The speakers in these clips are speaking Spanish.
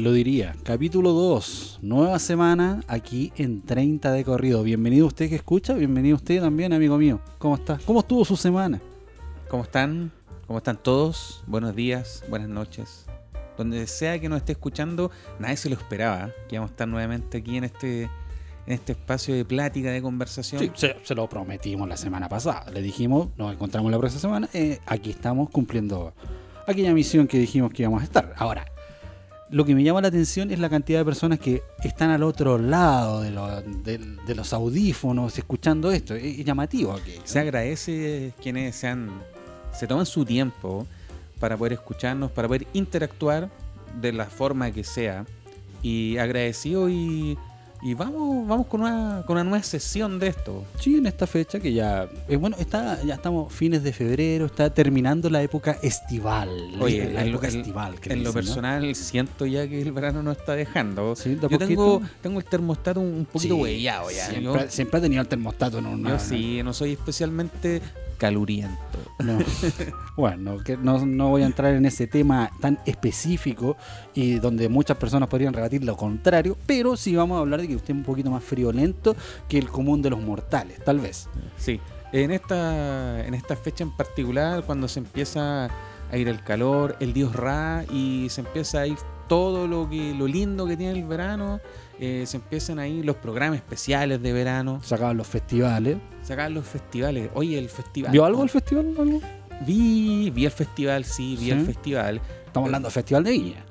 ¿Quién lo diría? Capítulo 2, nueva semana aquí en 30 de corrido. Bienvenido usted que escucha, bienvenido usted también, amigo mío. ¿Cómo está? ¿Cómo estuvo su semana? ¿Cómo están? ¿Cómo están todos? Buenos días, buenas noches. Donde sea que nos esté escuchando, nadie se lo esperaba que íbamos a estar nuevamente aquí en este, en este espacio de plática, de conversación. Sí, se, se lo prometimos la semana pasada. Le dijimos, nos encontramos la próxima semana. eh, aquí estamos cumpliendo aquella misión que dijimos que íbamos a estar. Ahora, lo que me llama la atención es la cantidad de personas que están al otro lado de, lo- de- de los audífonos escuchando esto. Es, llamativo aquí. Se agradece quienes sean, se toman su tiempo para poder escucharnos, para poder interactuar de la forma que sea. Y agradecido y, y vamos, vamos con una, con una nueva sesión de esto. Sí, en esta fecha que ya, eh, bueno, está, ya estamos fines de febrero, está terminando la época estival. Oye, la época estival. que en lo ¿no? personal siento ya que el verano nos está dejando. Sí, Yo tengo, tengo el termostato un poquito Sí, huellado ya. Siempre, Yo, siempre ha tenido el termostato en una. yo sí, no soy especialmente caluriento. No. bueno, que no, no voy a entrar en ese tema tan específico y donde muchas personas podrían rebatir lo contrario, pero sí vamos a hablar de que usted es un poquito más friolento que el común de los mortales, tal vez. Sí, en esta, en esta fecha en particular, cuando se empieza a ir el calor, el dios Ra y se empieza a ir todo lo que lo lindo que tiene el verano, eh, se empiezan a ir los programas especiales de verano, Sacaban los festivales. Se acaban los festivales. Oye, el festival. ¿Vio algo el festival? algo? Vi, vi el festival, sí, vi ¿Sí? el festival. Estamos hablando del Festival de Viña.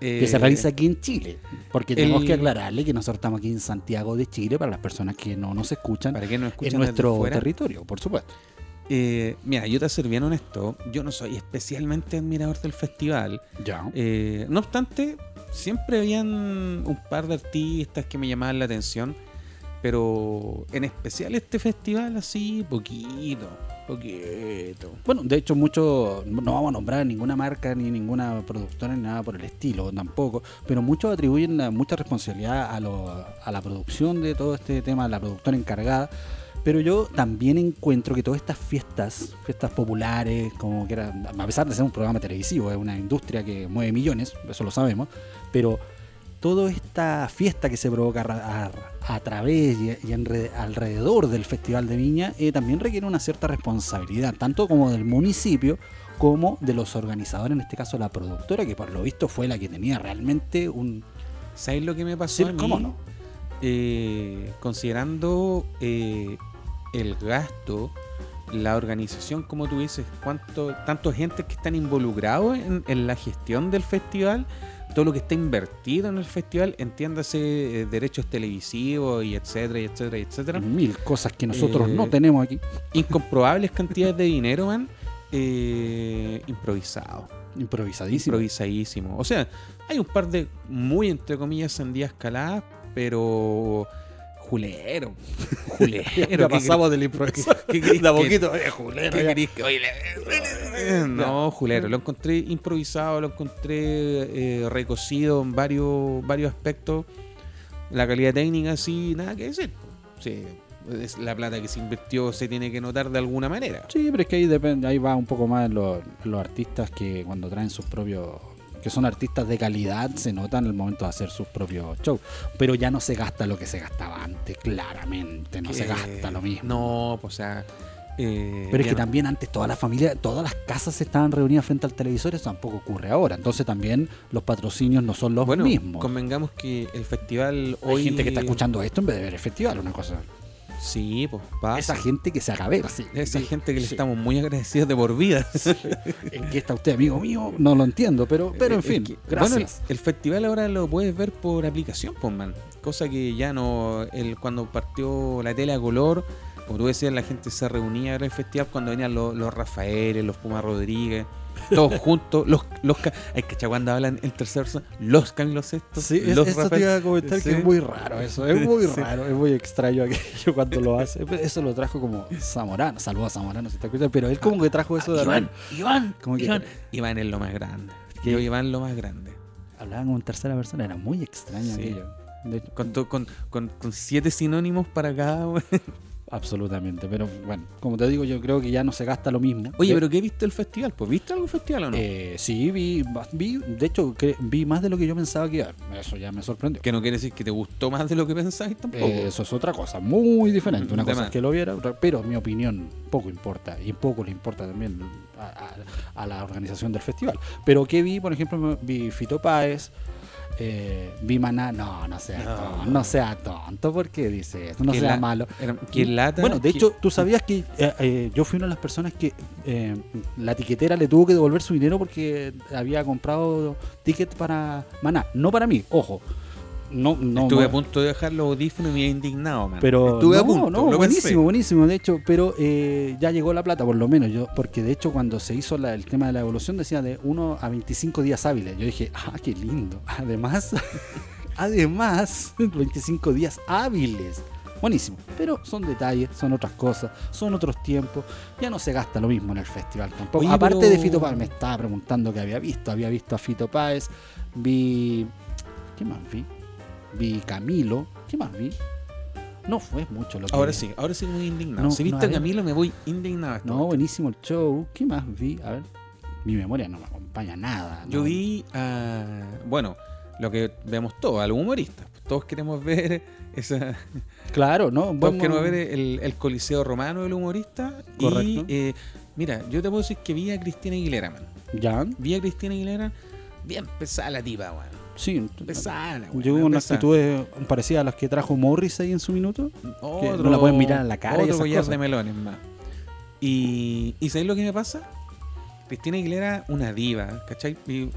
que Eh, se realiza aquí en Chile. Porque tenemos que aclararle que nosotros estamos aquí en Santiago de Chile para las personas que no nos escuchan Para que nos en escuchen nuestro territorio, por supuesto. Eh, mira, yo te ser bien honesto, yo no soy especialmente admirador del festival. Ya. Eh, no obstante, siempre habían un par de artistas que me llamaban la atención, pero en especial este festival así, poquito, poquito. Bueno, de hecho, muchos, no vamos a nombrar ninguna marca ni ninguna productora ni nada por el estilo tampoco, pero muchos atribuyen la- mucha responsabilidad a, a la producción de todo este tema, a la productora encargada. Pero yo también encuentro que todas estas fiestas, fiestas populares, como que era, a pesar de ser un programa televisivo, es una industria que mueve millones, eso lo sabemos, pero toda esta fiesta que se provoca a, través y, alrededor del Festival de Viña eh, también requiere una cierta responsabilidad, tanto como del municipio como de los organizadores, en este caso la productora, que por lo visto fue la que tenía realmente un... ¿Sabes lo que me pasó Sí, a mí? ¿cómo no? Eh, considerando eh, el gasto, la organización, como tú dices, cuánto, tanto gente que están involucrados en, en la gestión del festival, todo lo que está invertido en el festival, entiéndase eh, derechos televisivos y etcétera, y etcétera, y etcétera. Mil cosas que nosotros Eh, no tenemos aquí. Incomprobables cantidades de dinero, man. Eh, improvisado. Improvisadísimo. Improvisadísimo. O sea, hay un par de muy, entre comillas, sandías caladas, pero. Julero. Julero. Ya pasamos del improvisado. ¿Qué querés De a que- poquito, eh, julero, ¿Qué que- oye, le- No, Julero. Lo encontré improvisado, lo encontré eh, recocido en varios, varios aspectos. La calidad técnica, sí, nada que decir. Sí, es la plata que se invirtió se tiene que notar de alguna manera. Sí, pero es que ahí depende, ahí va un poco más en los, en los artistas que cuando traen sus propios, que son artistas de calidad, se notan en el momento de hacer sus propios shows. Pero ya no se gasta lo que se gastaba antes, claramente, no se gasta lo mismo. No, pues, o sea. eh, Pero es que no- también antes toda la familia, todas las casas estaban reunidas frente al televisor, eso tampoco ocurre ahora. Entonces también los patrocinios no son los bueno, mismos. convengamos que el festival Hay hoy. gente que está escuchando esto en vez de ver el festival, una cosa. Sí, pues pasa. Esa gente que se haga ver, sí. Esa Sí, gente que le sí. estamos muy agradecidos de por vida. ¿En qué está usted, amigo mío? No lo entiendo, pero, pero en Es fin, que- gracias. Bueno, el, el festival ahora lo puedes ver por aplicación, pues, man. Cosa que ya no. El, cuando partió la tele a color, como tú decías, la gente se reunía a ver el festival cuando venían los, los Rafaeles, los Puma Rodríguez, todos juntos. Los, los, hay que cuando hablan en tercera persona, los Camilo Sexto, Sí, los eso te iba a comentar Sí. que es muy raro eso, es muy Sí. raro, es muy extraño aquello cuando lo hace. Eso lo trajo como Zamorano, saludos a Zamorano si te escuchas, pero él como que trajo eso de Iván, Iván, Como que- Iván. Iván es lo más grande. ¿Qué? Yo, Iván lo más grande. hablaban como en tercera persona, era muy extraño Sí. aquello. Con, con, con, con siete sinónimos para cada. Absolutamente, pero bueno, como te digo, yo creo que ya no se gasta lo mismo. Oye, pero ¿qué viste el festival? Pues ¿viste algún festival o no? eh, sí, vi, vi, de hecho, cre- vi más de lo que yo pensaba que iba. Eso ya me sorprendió. que no quiere decir que te gustó más de lo que pensabas tampoco. Eh, eso es otra cosa, muy diferente. Una cosa es que lo viera, otra- pero mi opinión poco importa y poco le importa también a, a- a la organización del festival. Pero que vi, por ejemplo, vi Fito Páez, eh, vi Maná, no, no sea No. tonto, no sea tonto, ¿por qué dice eso? No sea la- malo. Lata. Bueno, de hecho, tú sabías que eh, eh, yo fui una de las personas que eh, la tiquetera le tuvo que devolver su dinero porque había comprado ticket para Maná, no para mí, ojo. No, no, estuve a punto de dejar los audífonos y me había indignado, man. pero estuve no, a punto. no, lo buenísimo, pensé. buenísimo, de hecho, pero eh, ya llegó la plata, por lo menos yo, porque de hecho cuando se hizo la- el tema de la evolución decía de 1 a 25 días hábiles. Yo dije, ah, qué lindo. Además, además, 25 días hábiles. Buenísimo, pero son detalles, son otras cosas, son otros tiempos. Ya no se gasta lo mismo en el festival tampoco. Oye, Aparte pero- de Fito Páez, me estaba preguntando qué había visto. Había visto a Fito Páez, vi. ¿Qué más vi? Vi Camilo. ¿Qué más vi? No fue mucho lo que Ahora vi. sí, ahora sí muy indignado. No, si no, viste a. Camilo me voy indignado. No, buenísimo el show. ¿Qué más vi? A ver, mi memoria no me acompaña nada. Yo no. vi a. Bueno, lo que vemos todos, a los humoristas. Todos queremos ver esa. Claro, ¿no? Todos Vamos- queremos ver el, el coliseo romano del humorista. Correcto. Y eh, mira, yo te puedo decir que vi a Cristina Aguilera, man. Ya, Vi a Cristina Aguilera bien pesada la tipa, weón. Sí. Pesada, hubo unas pesada. actitudes parecidas a las que trajo Morris ahí en su minuto. Otro, no la pueden mirar en la cara y Otro esas collar cosas. de melones más. Y, ¿y sabéis lo que me pasa? Cristina Aguilera, una diva, ¿cachai? Y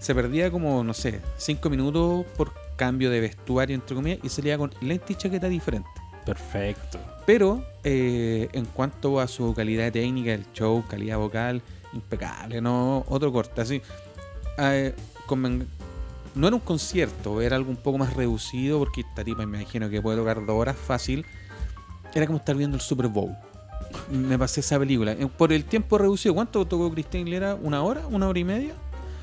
se perdía como, no sé, cinco minutos por cambio de vestuario, entre comillas, y salía con lente y chaqueta diferente. Perfecto. Pero eh, en cuanto a su calidad técnica, el show, calidad vocal, impecable, no otro corte. Así, eh, conven- no era un concierto, era algo un poco más reducido, porque esta tipa me imagino que puede tocar dos horas fácil. Era como estar viendo el Super Bowl. Me pasé esa película. Eh, Por el tiempo reducido, ¿cuánto tocó Cristina Aguilera? ¿Una hora? ¿Una hora y media?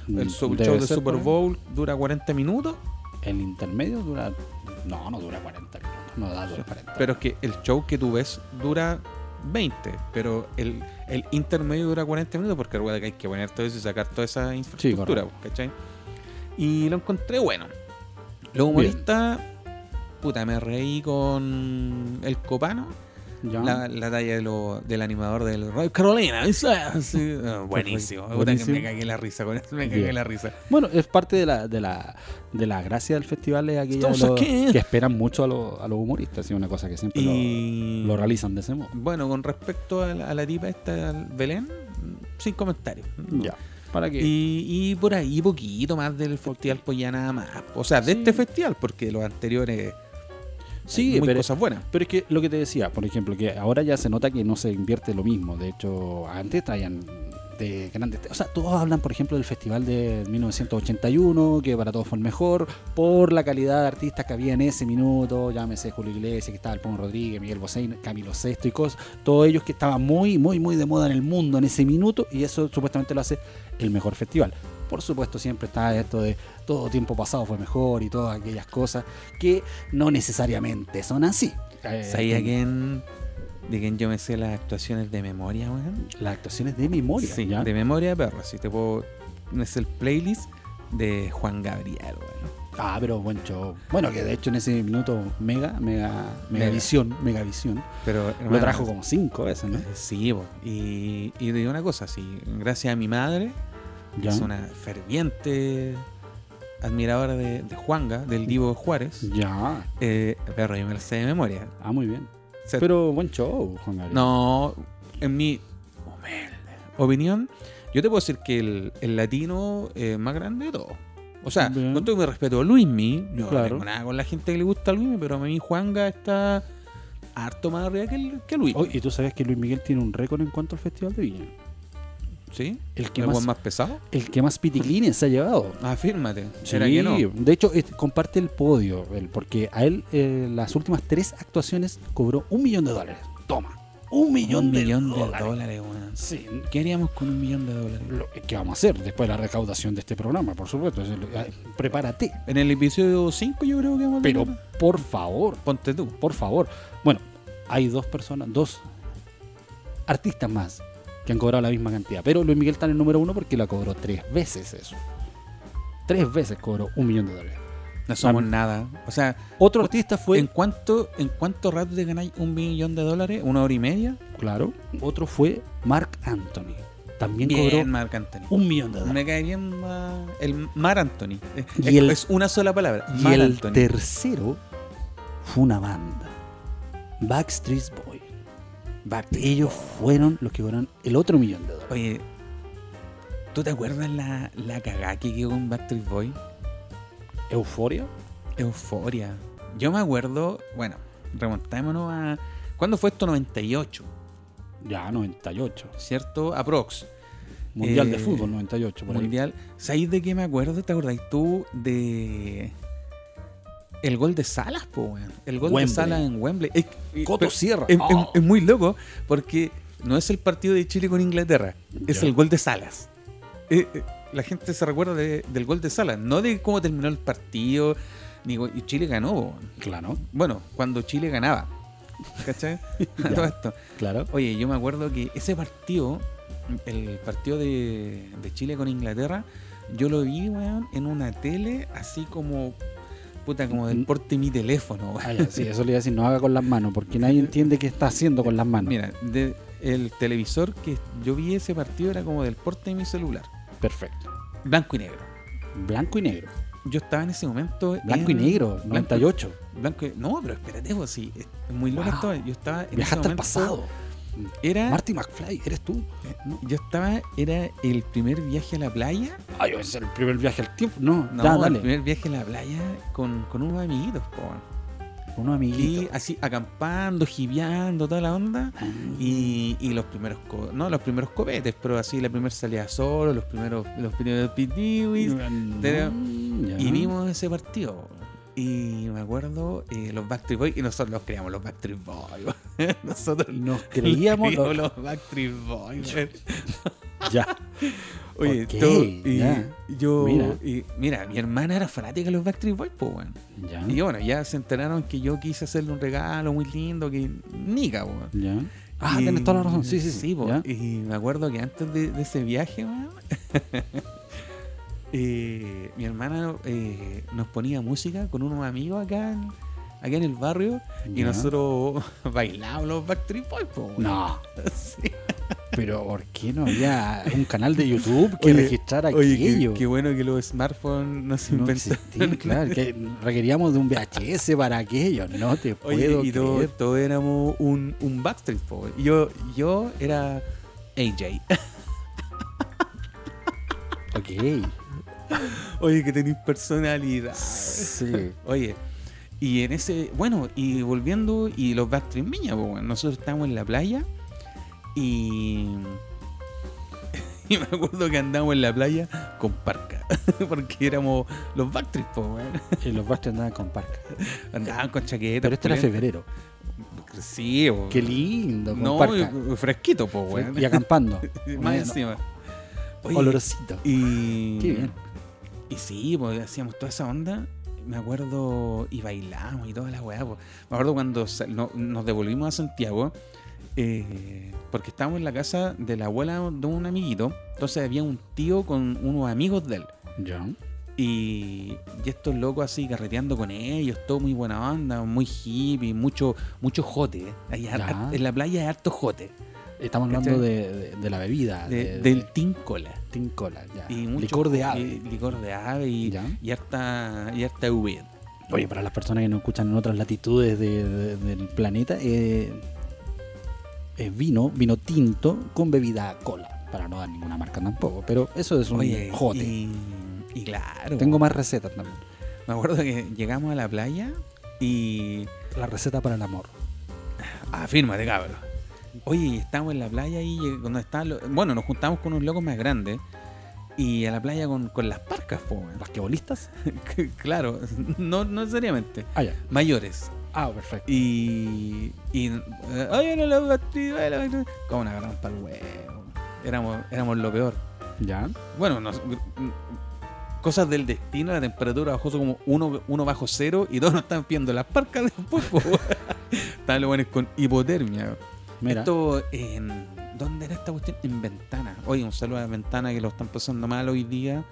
El Mm, show de ser Super. Bowl dura 40 minutos. El intermedio dura. No, no dura 40 minutos. No da dura 40. Pero es que el show que tú ves dura 20, pero el, el intermedio dura 40 minutos porque recuerda que hay que poner todo eso y sacar toda esa infraestructura, correcto. ¿cachai? Y lo encontré bueno. Los humoristas, puta, me reí con el copano, la, la talla de lo- del animador del Roy Carolina. ¿sí? Sí, ah, buenísimo, que me cagué la risa con eso, me cagué Bien. la risa. Bueno, es parte de la, de la, de la gracia del festival es aquella de los- que esperan mucho a, los- a los humoristas, es una cosa que siempre lo- Y lo, realizan de ese modo. Bueno, con respecto a la, a la tipa esta, Belén, sin comentarios. Ya. Para Y, y por ahí poquito más del festival, pues ya nada más. O sea, de Sí. este festival, porque los anteriores Sí, hay muy pero, cosas buenas. pero es que lo que te decía, por ejemplo, que ahora ya se nota que no se invierte lo mismo. De hecho, antes traían de grandes. O sea, todos hablan, por ejemplo, del festival de 1981, que para todos fue el mejor, por la calidad de artistas que había en ese minuto. Llámese Julio Iglesias, que estaba el Pon Rodríguez, Miguel Bosé, Camilo Sesto y cosas. Todos ellos que estaban muy, muy, muy de moda en el mundo en ese minuto, y eso supuestamente lo hace el mejor festival. Por supuesto, siempre está esto de todo tiempo pasado fue mejor y todas aquellas cosas que no necesariamente son así. Eh, ¿Sabía quién, de quién yo me sé las actuaciones de memoria, weón? Las actuaciones de memoria. Sí, ¿ya? de memoria, perro. Si te puedo. Es el playlist de Juan Gabriel, weón. Ah, pero buen show. Bueno, que de hecho en ese minuto Mega, Mega, Mega. Megavisión, Megavisión, Pero, lo hermano, trajo como cinco veces, ¿no? Sí, po. y, y te digo una cosa, sí, gracias a mi madre, que Ya. es una ferviente admiradora de, de Juanga, del Divo Juárez, Ya. eh, perro, yo me lo sé de memoria. Ah, muy bien. O sea, Pero buen show, Juan Gabriel. no, en mi humilde opinión, yo te puedo decir que el, el latino es más grande de todo. O sea, Bien. con todo mi respeto a Luismi, yo Claro. no tengo nada con la gente que le gusta a Luismi, pero a mí Juanga está harto más arriba que, el, que Luis. Oh, ¿Y tú sabes que Luis Miguel tiene un récord en cuanto al Festival de Viña? ¿Sí? El que ¿El más, pesado? el que más piticlines se ha llevado. Afírmate. Sí, ¿Será que no? de hecho es- comparte el podio, él, porque a él eh, las últimas tres actuaciones cobró un millón de dólares. Toma, un millón, un de, millón de dólares. dólares, weón. Sí, ¿Qué haríamos con un millón de dólares? lo- ¿Qué vamos a hacer después de la recaudación de este programa? Por supuesto, el- eh, prepárate. En el episodio 5 yo creo que vamos a Pero por favor, Ponte tú. por favor. Bueno, hay dos personas, dos artistas más que han cobrado la misma cantidad. Pero Luis Miguel está en el número uno porque la cobró tres veces eso. Tres veces cobró un millón de dólares. No somos nada. O sea, Otro artista fue, ¿en cuánto, ¿en cuánto rato te ganáis un millón de dólares? ¿Una hora y media? claro, otro fue Mark Anthony. También Bien, cobró Marc Anthony. un millón de dólares. Me cae bien el Mar Anthony. Es, Y el- es una sola palabra. Y Mar el Anthony. tercero fue una banda. Backstreet Boy. Ellos fueron los que cobraron el otro millón de dólares. Oye, ¿tú te acuerdas la, la cagada que quedó con Backstreet Boy? Euforia. Euforia. Yo me acuerdo, bueno, remontémonos a. ¿Cuándo fue esto? 98, Ya, 98. ¿cierto? Aprox. Mundial Eh, de fútbol, 98. Por ahí. Mundial. ¿Sabéis de qué me acuerdo? ¿Te acordáis tú de. El gol de Salas, po, weón? El gol Wembley. de Salas en Wembley. Es, Coto pero- Sierra. Es, Oh. es- es muy loco porque no es el partido de Chile con Inglaterra, es el gol de Salas. Eh, eh, la gente se recuerda de- del gol de Salas, no de cómo terminó el partido. Ni, y Chile ganó. po. Claro, Bueno, cuando Chile ganaba. ¿Cachai? Todo esto. claro. Oye, yo me acuerdo que ese partido, el partido de, de Chile con Inglaterra, yo lo vi, weón, en una tele así como, puta, como del porte mi teléfono. Ah, ya, sí, eso le iba a decir, no haga con las manos, porque nadie entiende qué está haciendo con las manos. Mira, de- el televisor que yo vi ese partido era como del porte de mi celular, Perfecto. blanco y negro. Blanco y negro. Yo estaba en ese momento. Blanco y negro, blanco- 98. Blanco y- No, pero espérate, vos, sí, es muy loco Wow. Yo estaba en Viajaste ese al momento- pasado. Era, Marty McFly, ¿eres tú? no, yo estaba, era el primer viaje a la playa. Ay, ese es el primer viaje al tiempo. No, No, ya, el dale. primer viaje a la playa con, con unos amiguitos, po. Unos Y amiguitos. así acampando, jibeando, toda la onda. Ah, Y, y los primeros, no los primeros copetes, pero así la primera salida solo, los primeros, los primeros pitiwis. Mm. Y vimos ese partido. Y me acuerdo, eh, los Backstreet Boys, y nosotros los creamos los Backstreet Boys. nosotros Nos creíamos los- los Backstreet Boys. Ya. Oye, Ok, todo- y ya. yo, Mira. y- mira, mi hermana era fanática de los Backstreet Boys, pues, weón. Ya. Y bueno, ya se enteraron que yo quise hacerle un regalo muy lindo, que nica, weón. Ya. Ah, Y- tienes toda la razón. Sí, sí, sí. po. ya. Y me acuerdo que antes de, de ese viaje, weón, eh, mi hermana eh, nos ponía música con unos amigos acá en, acá en el barrio y nosotros bailábamos los Backstreet Boys, po. No, Sí. pero ¿por qué no había un canal de YouTube que Oye, registrara Oye, aquello? qué bueno que los smartphones no se no inventaron. claro, que requeríamos de un VHS para aquello, no te Oye, puedo y todos éramos un, un Backstreet Boy. Yo, yo era AJ. Ok, Oye, que tenéis personalidad. sí. Oye, y en ese, bueno, y volviendo, y los Backstreet Viña, pues, bueno, nosotros estábamos en la playa y. Y me acuerdo que andábamos en la playa con parca, porque éramos los Backstreet, pues, bueno. Y los Backstreet andaban con parca. Andaban con chaquetas. Pero este era febrero. Sí. Qué lindo, con No, parca. fresquito, pues, weón. Y acampando. Más Bueno, encima. Oye, Olorosito. Y. Qué bien. Y sí, pues hacíamos toda esa onda. Me acuerdo. Y bailamos y toda la weá. pues. Me acuerdo cuando no- nos devolvimos a Santiago. eh, porque estábamos en la casa de la abuela de un amiguito. Entonces había un tío con unos amigos de él. Ya. Y, y estos locos así carreteando con ellos, todo muy buena onda, muy hippie, mucho, mucho jote. har- en la playa hay harto jote. Estamos hablando de, de- de la bebida. de- de- del de Team Cola. Tincola, ya. Y mucho Licor de ave. li- licor de ave y, y harta, y harta uva. Oye, para las personas que nos escuchan en otras latitudes de- de- del planeta, eh, es vino, vino tinto con bebida cola. Para no dar ninguna marca tampoco, pero eso es un Oye, jote. y, y claro. Tengo más recetas también. Me acuerdo que llegamos a la playa y. La receta para el amor. Afírmate, cabrón. Oye, estábamos en la playa y eh, cuando estaban los- Bueno, nos juntamos con unos locos más grandes. Y a la playa con, con las parcas, po. ¿Basquetbolistas? claro, no, no necesariamente. Ah, ya. Mayores. Ah, perfecto. Y. y Oye, no la Backstreet Boys, la Backstreet Boys". ¿Cómo nos agarramos para el huevo? Éramos, éramos lo peor. Ya. Bueno, nos- cosas del destino, la temperatura bajó como uno, uno bajo cero y todos nos estaban pidiendo las parcas después. Estaban los buenos con hipotermia. Mira, Esto en. ¿Dónde era esta cuestión? En Ventana. Oye, un saludo a Ventana que lo están pasando mal hoy día.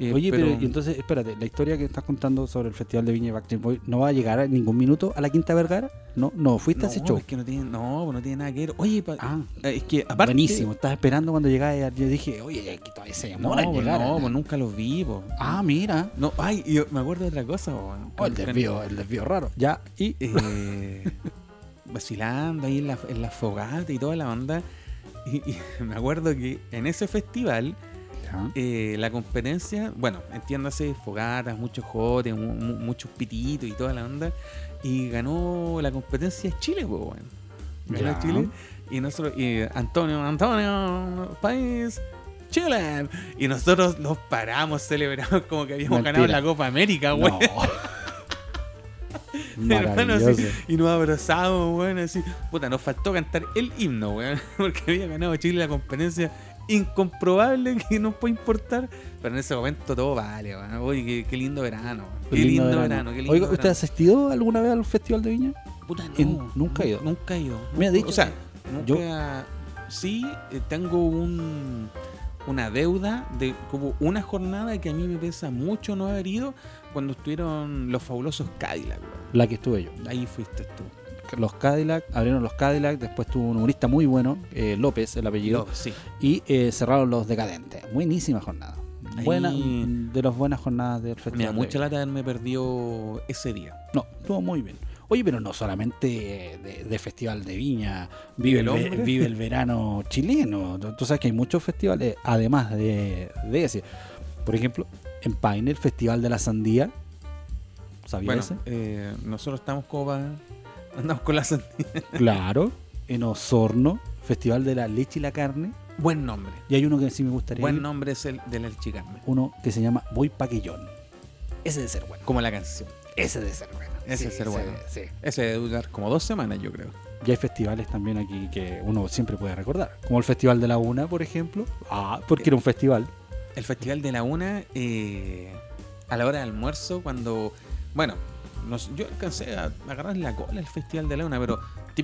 Eh, oye, pero, y entonces, espérate, la historia que estás contando sobre el Festival de Viña y Boys no va a llegar en ningún minuto a la Quinta Vergara. No, no, fuiste a ese no, show. es que no tiene, no, pues no tiene nada que ver. Oye, Ah, eh, es que aparte. buenísimo. Estaba esperando cuando llegaba. Yo dije, oye, aquí todavía se No, demora en pues llegar. no, pues nunca los vi, po. Ah, mira. No, ay, y yo me acuerdo de otra cosa, po. Oh, el desvío, el desvío raro. Ya, y. eh, vacilando ahí en la, en la fogata y toda la onda. Y, y me acuerdo que en ese festival, eh, la competencia, bueno, entiéndase, fogatas, muchos jotes, mu- mu- muchos pititos y toda la onda. Y ganó la competencia Chile, pues, bueno. Ganó Ya. Chile. Y nosotros, y Antonio, Antonio, país. Chile. Y nosotros nos paramos, celebramos como que habíamos ganado la Copa América, güey. No. Hermano, así, y nos abrazamos, weón, así. Puta, nos faltó cantar el himno, weón, porque había ganado Chile la competencia incomprobable que no puede importar. Pero en ese momento todo vale, weón. Oye, qué, qué lindo verano, weón. Qué, lindo, verano. qué lindo Oiga, ¿usted ha verano. asistido alguna vez al Festival de Viña? Puta, no, en- nunca he ido. Nunca he ido. Me ha dicho O sea, nunca. Sí, eh, tengo un una deuda de como una jornada que a mí me pesa mucho no haber ido cuando estuvieron los fabulosos Cadillac. La que estuve yo. Ahí fuiste tú. Los Cadillac, abrieron los Cadillac, después tuvo un humorista muy bueno, eh, López, el apellido, sí. y eh, cerraron los Decadentes. Buenísima jornada. Ahí- Buena, de las buenas jornadas del Festival. Me da mucha lata haberme perdido ese día. No, estuvo muy bien. Oye, pero no solamente de, de Festival de Viña, vive el, ¿El vive el verano chileno. Tú sabes que hay muchos festivales, además de, de ese. Por ejemplo, en Paine, el Festival de la Sandía. ¿Sabías Bueno, ese? eh, nosotros estamos como para... Andamos con la sandía. Claro. En Osorno, Festival de la Leche y la Carne. Buen nombre. Y hay uno que sí me gustaría Buen ir, nombre es el del Elchicarme. uno que se llama Voy Paquillón. Ese de ser bueno. Como la canción. Ese de ser bueno. Ese de ser bueno. Sí. Ese debe durar como dos semanas, yo creo. Y hay festivales también aquí que uno siempre puede recordar. Como el Festival de la Una, por ejemplo. Ah, porque era un festival. El Festival de la Una, eh, a la hora de almuerzo, cuando... Bueno, nos- yo alcancé a agarrar la cola el Festival de la Una, pero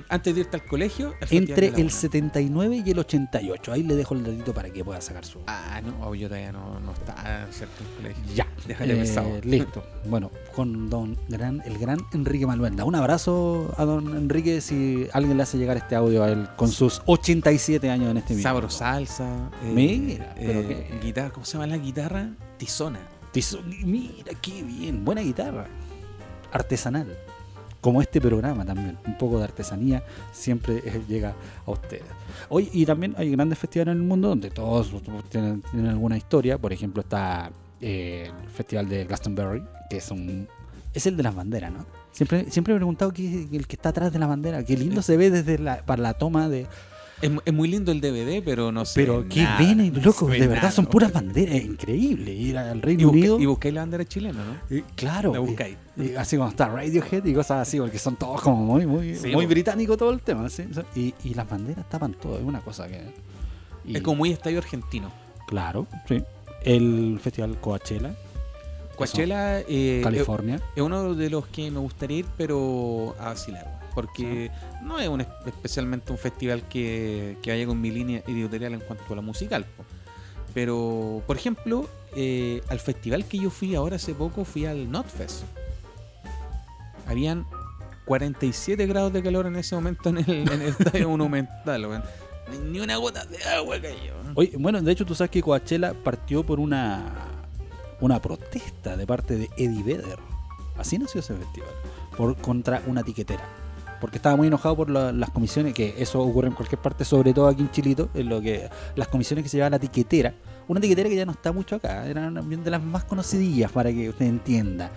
antes de irte al colegio... el Entre el Una. 79 y el 88. Ahí le dejo el dedito para que pueda sacar su. Ah, no, yo todavía no, no estaba cerca del colegio. Ya, Déjale Eh, pensado. listo. Bueno, con don gran, el gran Enrique Maluenda. Un abrazo a don Enrique si alguien le hace llegar este audio a él con sus 87 años en este video. Sabro salsa. eh, Mira, pero eh, qué- guitarra, ¿cómo se llama la guitarra? Tizona. Mira, qué bien. Buena guitarra. Artesanal. Como este programa también. Un poco de artesanía siempre eh, llega a ustedes. Hoy, y también hay grandes festivales en el mundo donde todos tienen, tienen alguna historia. Por ejemplo, está eh, el Festival de Glastonbury, que es un. Es el de las banderas, ¿no? Siempre, siempre he preguntado qué el que está atrás de la bandera. Qué lindo se ve desde la, para la toma de. Es, mu- es muy lindo el DVD, pero no sé. Pero qué ven, loco, de verdad nada, son ¿no? puras banderas. Increíble. Ir al Y, Reino busqué- Unido. y busqué la bandera chilena, ¿no? Eh, claro. La y- buscáis. y así como está Radiohead y cosas así, porque son todos como muy, muy, Sí, muy británico todo el tema. ¿sí? Y, y las banderas tapan todo, es una cosa que. y- Es como muy estadio argentino. Claro, sí. El Festival Coachella, Coachella eh, California. es uno de los que me gustaría ir, pero a vacilar. Porque no es un, es- especialmente un festival que, que vaya con mi línea editorial en cuanto a la musical. po. Pero, por ejemplo, eh, al festival que yo fui ahora hace poco, fui al Notfest. Habían 47 grados de calor en ese momento en el, en el estadio monumental. Ni una gota de agua cayó. Oye, bueno, de hecho tú sabes que Coachella partió por una, una protesta de parte de Eddie Vedder. Así nació ese festival. Por, contra una tiquetera. Porque estaba muy enojado por la- las comisiones, que eso ocurre en cualquier parte, sobre todo aquí en Chilito, en lo que las comisiones que se lleva la tiquetera. Una tiquetera que ya no está mucho acá, era una de las más conocidillas para que usted entienda.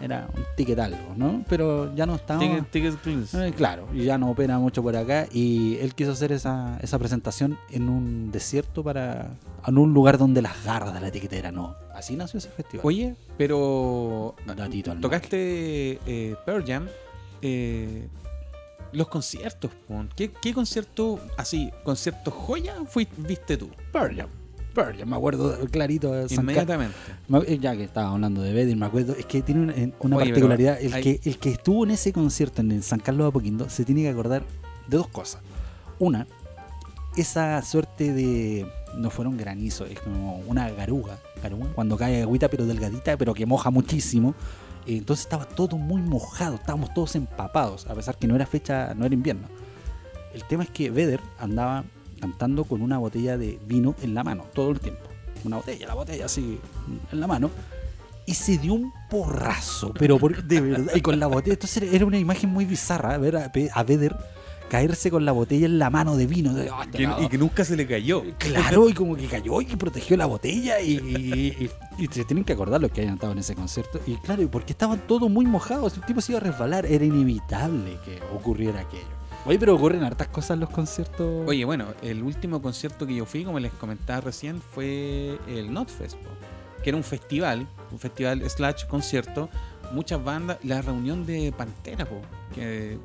Era un ticket algo, ¿no? Pero ya no estaba. Ticket- Please. Eh, claro, y ya no opera mucho por acá y él quiso hacer esa, esa presentación en un desierto para en un lugar donde las garras de la etiquetera no. Así nació ese festival. Oye, pero Datito tocaste eh, Pearl Jam, eh, los conciertos. ¿Qué, qué concierto, así, concierto joya fui- viste tú? Pearl Jam. Pearl Jam, me acuerdo clarito. San Inmediatamente. Me- eh, Ya que estaba hablando de Vedder, me acuerdo, es que tiene una, Oye, particularidad. El, hay- que, el que estuvo en ese concierto en el San Carlos de Apoquindo se tiene que acordar de dos cosas. Una, esa suerte de. No fueron granizo, es como una garuga, garuga, cuando cae agüita, pero delgadita, pero que moja muchísimo. Eh, Entonces estaba todo muy mojado, estábamos todos empapados, a pesar que no era fecha, no era invierno. El tema es que Vedder andaba cantando con una botella de vino en la mano todo el tiempo. Una botella, la botella así en la mano. Y se dio un porrazo, pero por- de verdad, y con la botella. Entonces era- una imagen muy bizarra ver a, a Vedder caerse con la botella en la mano de vino. de, "Ah, Que- cagado". y que nunca se le cayó. Claro, y como que cayó y protegió la botella y, y- y- y se tienen que acordar los que hayan estado en ese concierto. Y claro, porque estaban todos muy mojados, el tipo se iba a resbalar, era inevitable que ocurriera aquello. Oye, pero ocurren hartas cosas los conciertos. Oye, bueno, el último concierto que yo fui, como les comentaba recién, fue el Notfest, que era un festival, un festival slash concierto, muchas bandas, la reunión de Pantera, po, que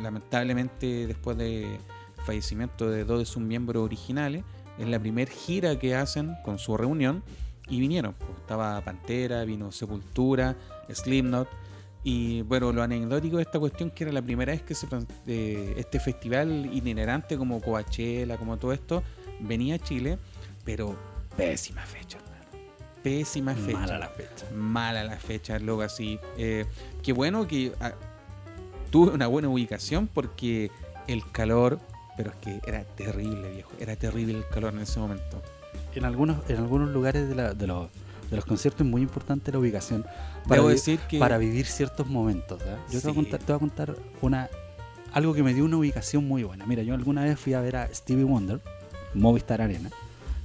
lamentablemente después del fallecimiento de dos de sus miembros originales, es la primera gira que hacen con su reunión y vinieron. Estaba Pantera, vino Sepultura, Slipknot. Y bueno, lo anecdótico de esta cuestión que era la primera vez que se, eh, este festival itinerante como Coachella, como todo esto, venía a Chile, pero pésima fecha, hermano. Pésima fecha. Mala la fecha. Mala la fecha, loco, así. Eh, qué bueno que ah, tuve una buena ubicación porque el calor, pero es que era terrible, viejo. Era terrible el calor en ese momento. En algunos, en algunos lugares de, la- de los, de los conciertos es muy importante la ubicación para, vi- decir que. para vivir ciertos momentos. ¿ah? Yo te, voy a Sí. contar, te voy a contar una, algo que me dio una ubicación muy buena. Mira, yo alguna vez fui a ver a Stevie Wonder, Movistar Arena,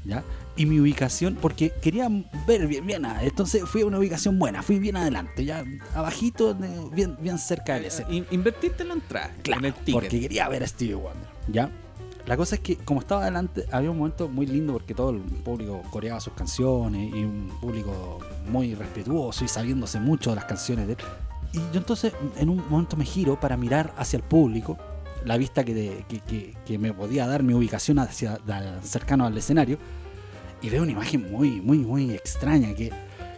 ¿ya? Y mi ubicación, porque quería ver bien, bien, entonces fui a una ubicación buena, fui bien adelante, ya abajito, bien, bien cerca del escenario. In- Invertiste en la entrada, Claro, en el ticket. porque quería ver a Stevie Wonder, ¿ya? La cosa es que como estaba adelante, había un momento muy lindo porque todo el público coreaba sus canciones y un público muy respetuoso y sabiéndose mucho de las canciones de él. Y yo entonces en un momento me giro para mirar hacia el público, la vista que, de- que, que- que me podía dar mi ubicación hacia da- cercano al escenario, y veo una imagen muy, muy, muy extraña que,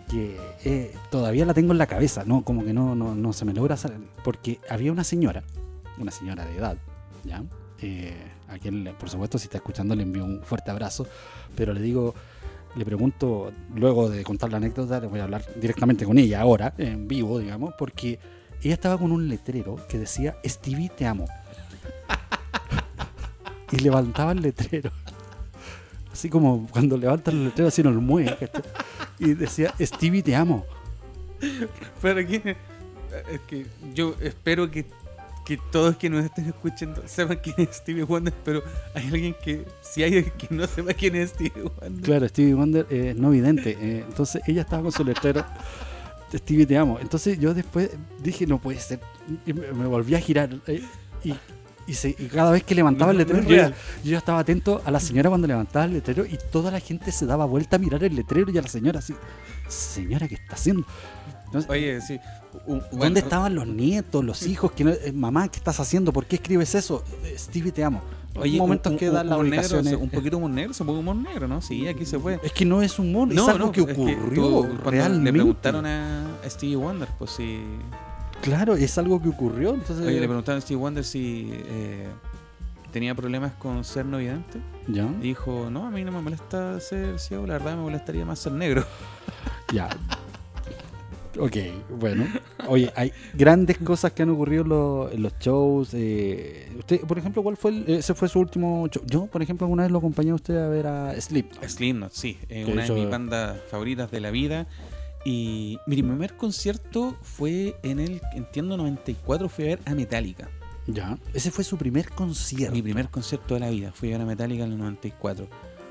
que eh, todavía la tengo en la cabeza, ¿no? Como que no, no, no se me logra salir. Porque había una señora, una señora de edad, ¿ya? Eh, a quien, por supuesto, si está escuchando, le envío un fuerte abrazo, pero le digo, le pregunto, luego de contar la anécdota, le voy a hablar directamente con ella ahora, en vivo, digamos, porque ella estaba con un letrero que decía, Stevie, te amo. y levantaba el letrero. Así como cuando levantan el letrero, así nos mueve. ¿cachai? Y decía, Stevie, te amo. Pero que, es que yo espero que, que todos que nos estén escuchando sepan quién es Stevie Wonder, pero hay alguien que, si hay alguien que no sepa quién es Stevie Wonder, Claro, Stevie Wonder eh, es no vidente. eh, entonces ella estaba con su letrero. Stevie, te amo. Entonces yo después dije, no puede ser. Y me, volví a girar. eh, y, y, se- y cada vez que levantaba el No, no letrero, yo, yo estaba atento a la señora cuando levantaba el letrero y toda la gente se daba vuelta a mirar el letrero y a la señora así, señora, ¿qué está haciendo? Entonces, oye, sí. Un- ¿Dónde bueno, estaban los nietos, los hijos? Que no- eh, mamá, ¿qué estás haciendo? ¿Por qué escribes eso? Eh, Stevie, te amo. Oye, momentos un, que un- dan las humor negro, ubicaciones. un poquito humor negro, se puede humor negro, ¿no? Sí, aquí se puede. Es que no es humor, es algo que es ocurrió cuando realmente. Le preguntaron a Stevie Wonder, pues si. Claro, es algo que ocurrió. Entonces, Oye, le preguntaron a Stevie Wonder si eh, tenía problemas con ser no vidente. ya, Y dijo, no, a mí no me molesta ser ciego, la verdad me molestaría más ser negro. ya. Ok, bueno. Oye, hay grandes cosas que han ocurrido en los, en los shows. eh, usted, por ejemplo, ¿cuál fue el- ese fue su último show? Yo, por ejemplo, alguna vez lo acompañé a usted a ver a Sleep. Slipknot, sí, eh, una hizo- de mis bandas favoritas de la vida. Y mi primer concierto fue en el, entiendo, 94, fui a ver a Metallica. Ya. Ese fue su primer concierto. Mi primer concierto de la vida, fui a ver a Metallica en el 94.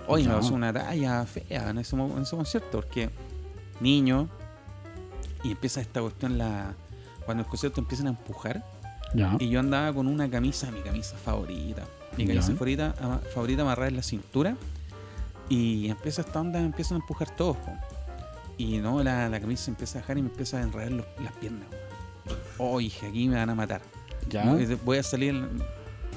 Hoy me pasó una talla fea en ese, en ese concierto, porque niño, y empieza esta cuestión, la cuando el concierto empiezan a empujar, Ya. y yo andaba con una camisa, mi camisa favorita, mi Ya. camisa favorita, ama- favorita amarrada en la cintura, y empieza esta onda, empiezan a empujar todos, po. y no, la, la camisa empieza a bajar y me empieza a enredar los- las piernas. Oh, dije, aquí me van a matar. Ya. Voy a salir,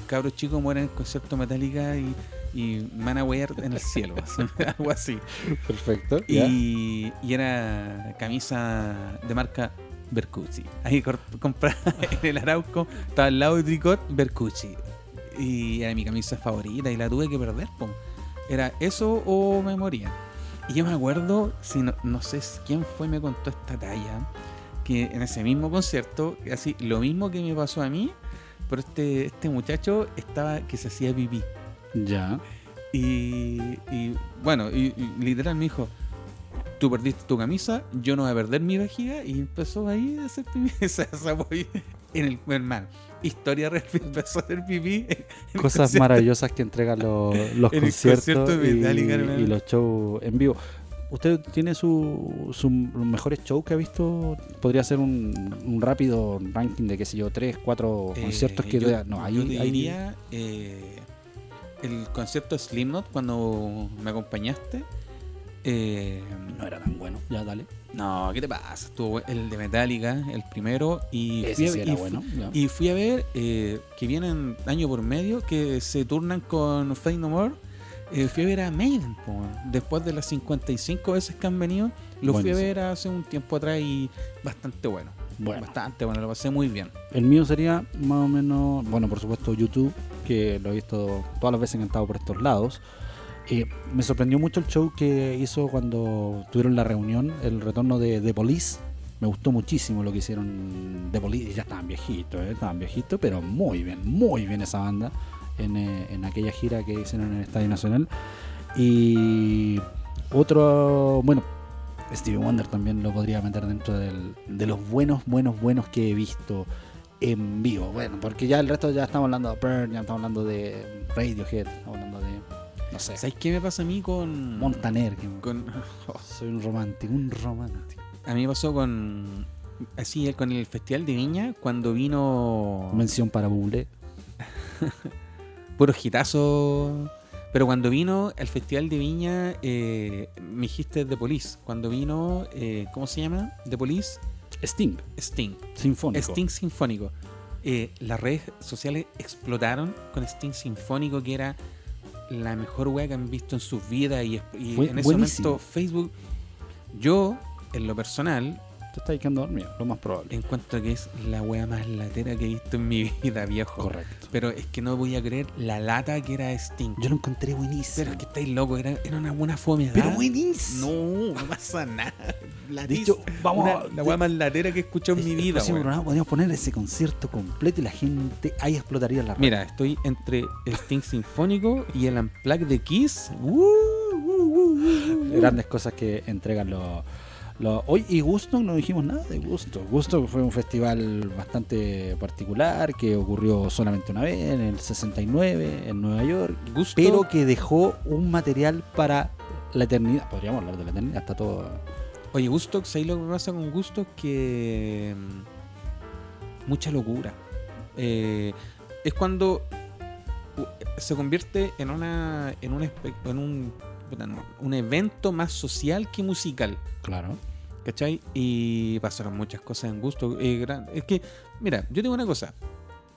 cabros chicos mueren en el concierto Metallica y, y me van a huear en el cielo, así, algo así. Perfecto. Y, y era camisa de marca Bercucci. Ahí compraba en el Arauco, estaba al lado de Tricot Bercucci. Y era mi camisa favorita y la tuve que perder. po. Era eso o me moría. Y yo me acuerdo, si no, no sé quién fue me contó esta talla, que en ese mismo concierto, así lo mismo que me pasó a mí, pero este, este muchacho estaba que se hacía pipí. Ya. Y, y, bueno, y, y literal me dijo, tú perdiste tu camisa, yo no voy a perder mi vejiga. Y empezó ahí a hacer pipí. Se se apoyó en el hermano. Historia real, empezó a hacer pipí. Cosas maravillosas que entregan los, los En el conciertos concierto y, y los shows en vivo. ¿Usted tiene su, sus mejores shows que ha visto? ¿Podría ser un, un rápido ranking de, qué sé yo, tres, cuatro Eh, conciertos que... yo, no, ahí, yo te ahí- eh, el concierto de Slipknot cuando me acompañaste. eh, No era tan bueno. Ya, dale. no, ¿qué te pasa? Estuvo el de Metallica, el primero. Y fui Ese a- sí era y bueno. ya. Y fui a ver que que vienen año por medio, que se turnan con Fade No More. Eh, fui a ver a Maiden, po, después de las 55 veces que han venido. Lo fui a ver hace un tiempo atrás y bastante bueno. Bueno. Bastante bueno, lo pasé muy bien. El mío sería más o menos, bueno, por supuesto YouTube, que lo he visto todas las veces estado por estos lados. Eh, me sorprendió mucho el show que hizo cuando tuvieron la reunión, el retorno de The Police. Me gustó muchísimo lo que hicieron The Police. Ya estaban viejitos, eh, estaban viejitos, pero muy bien, muy bien esa banda en, eh, en aquella gira que hicieron en el Estadio Nacional. Y otro, bueno, Stevie Wonder también lo podría meter dentro del- de los buenos, buenos, buenos que he visto en vivo. Bueno, porque ya el resto ya estamos hablando de Pearl, ya estamos hablando de Radiohead, estamos hablando de, no sé, ¿Sabes qué me pasa a mí con. Montaner. que- con Soy un romántico, un romántico. a mí me pasó con. Así, con el Festival de Viña, cuando vino. Mención para Bublé. Puro hitazo. Pero cuando vino el Festival de Viña, eh, me dijiste The Police. Cuando vino, eh, ¿cómo se llama? The Police, Sting, Sting. sinfónico. Sting Sinfónico. Eh, las redes sociales explotaron con Sting Sinfónico, que era la mejor wea que han visto en sus vidas. Y, y Fue en ese buenísimo. momento, Facebook, yo, en lo personal, Te estás quedando dormido, lo más probable. encuentro que es la wea más latera que he visto en mi vida, viejo. Correcto. Pero es que no voy a creer la lata que era Sting. Yo lo encontré buenísimo. Pero es que estáis locos, era, era una buena fome. Pero buenísimo. No, no pasa nada. La De hecho, vamos una- a- la wea más latera que he escuchado en mi El vida, programa podríamos poner ese concierto completo y la gente ahí explotaría la red. Mira, estoy entre el Sting Sinfónico y el Unplugged de Kiss. Uh, uh, uh, uh. grandes cosas que entregan los, los- hoy y Gusto no dijimos nada de Gusto Gusto fue un festival bastante particular que ocurrió solamente una vez en el 69 en Nueva York Gusto, pero que dejó un material para la eternidad podríamos hablar de la eternidad está todo Oye, Gusto, ¿sabes lo que pasa con Gusto? Que. mm, Mucha locura. Eh, es cuando se convierte en una en un en un, un evento más social que musical. claro ¿Cachai? Y pasaron muchas cosas en gusto. eh, es que, mira, yo digo una cosa.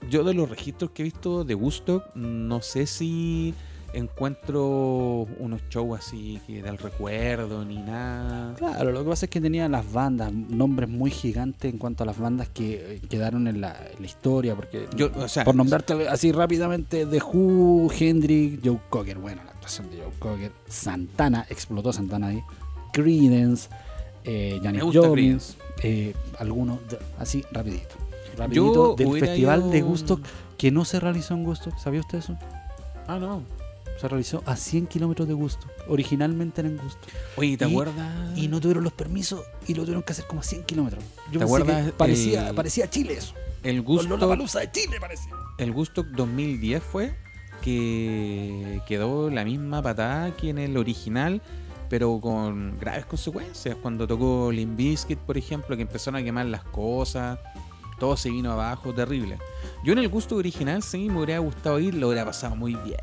Yo de los registros que he visto de gusto, no sé si encuentro unos shows así que del recuerdo ni nada. Claro, lo que pasa es que tenía las bandas, nombres muy gigantes en cuanto a las bandas que eh, quedaron en la, en la historia, porque Yo, o sea, por nombrarte así rápidamente, The Who, Hendrix, Joe Cocker, bueno, la actuación de Joe Cocker, Santana, explotó Santana ahí, Creedence, eh, Janis Creedence. eh, algunos, así rapidito. Rapidito Yo del festival ido- de Gusto que no se realizó en Gusto, ¿sabía usted eso? Ah, no. Se realizó a 100 kilómetros de Gusto, originalmente era en Gusto. Oye, ¿te Y- acuerdas? Y no tuvieron los permisos y lo tuvieron que hacer como a 100 kilómetros. Yo ¿Te pensé que acuerdas parecía, el- parecía Chile eso. el gusto, Lollapalooza de Chile parecía. el gusto 2010 fue que quedó la misma patada que en el original, pero con graves consecuencias. Cuando tocó Limp Bizkit, por ejemplo, que empezaron a quemar las cosas, todo se vino abajo, terrible. Yo en el gusto original sí me hubiera gustado ir, lo hubiera pasado muy bien.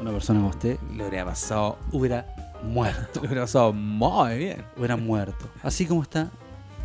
Una persona como usted Lo hubiera pasado, hubiera muerto. lo hubiera pasado muy bien. Hubiera muerto. Así como está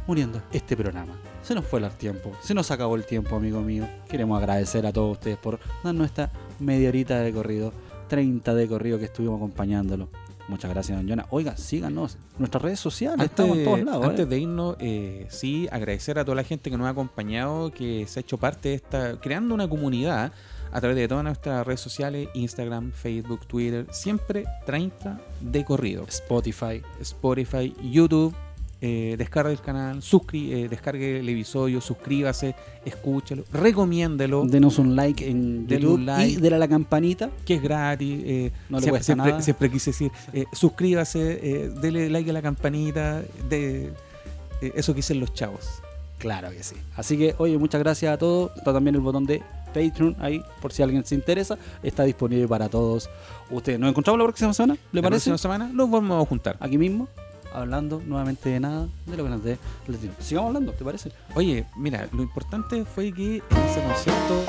muriendo este programa. Se nos fue el tiempo. Se nos acabó el tiempo, amigo mío. Queremos agradecer a todos ustedes por darnos esta media horita de corrido 30 de corrido que estuvimos acompañándolo. Muchas gracias, don Jonah. Oiga, síganos. Nuestras redes sociales, estamos en todos lados. Antes ¿eh? de irnos, eh, sí, agradecer a toda la gente que nos ha acompañado, que se ha hecho parte de esta, creando una comunidad a través de todas nuestras redes sociales, Instagram, Facebook, Twitter, siempre 30 de corrido. Spotify. Spotify, YouTube, eh, descargue el canal, suscri eh, descargue el episodio, suscríbase, escúchalo, recomiéndelo, Denos un like en YouTube un like. y dele a la campanita. que es gratis. eh, No le siempre, cuesta nada. siempre quise decir, eh, suscríbase, dele like a la campanita, de eso que dicen los chavos. Claro que sí. Así que, oye, muchas gracias a todos. Está también el botón de Patreon ahí, por si alguien se interesa. Está disponible para todos ustedes. Nos encontramos la próxima semana, ¿le La parece? próxima semana los vamos a juntar. Aquí mismo, hablando nuevamente de nada, de lo que nos dé. Sigamos hablando, ¿te parece? Oye, mira, lo importante fue que en ese concierto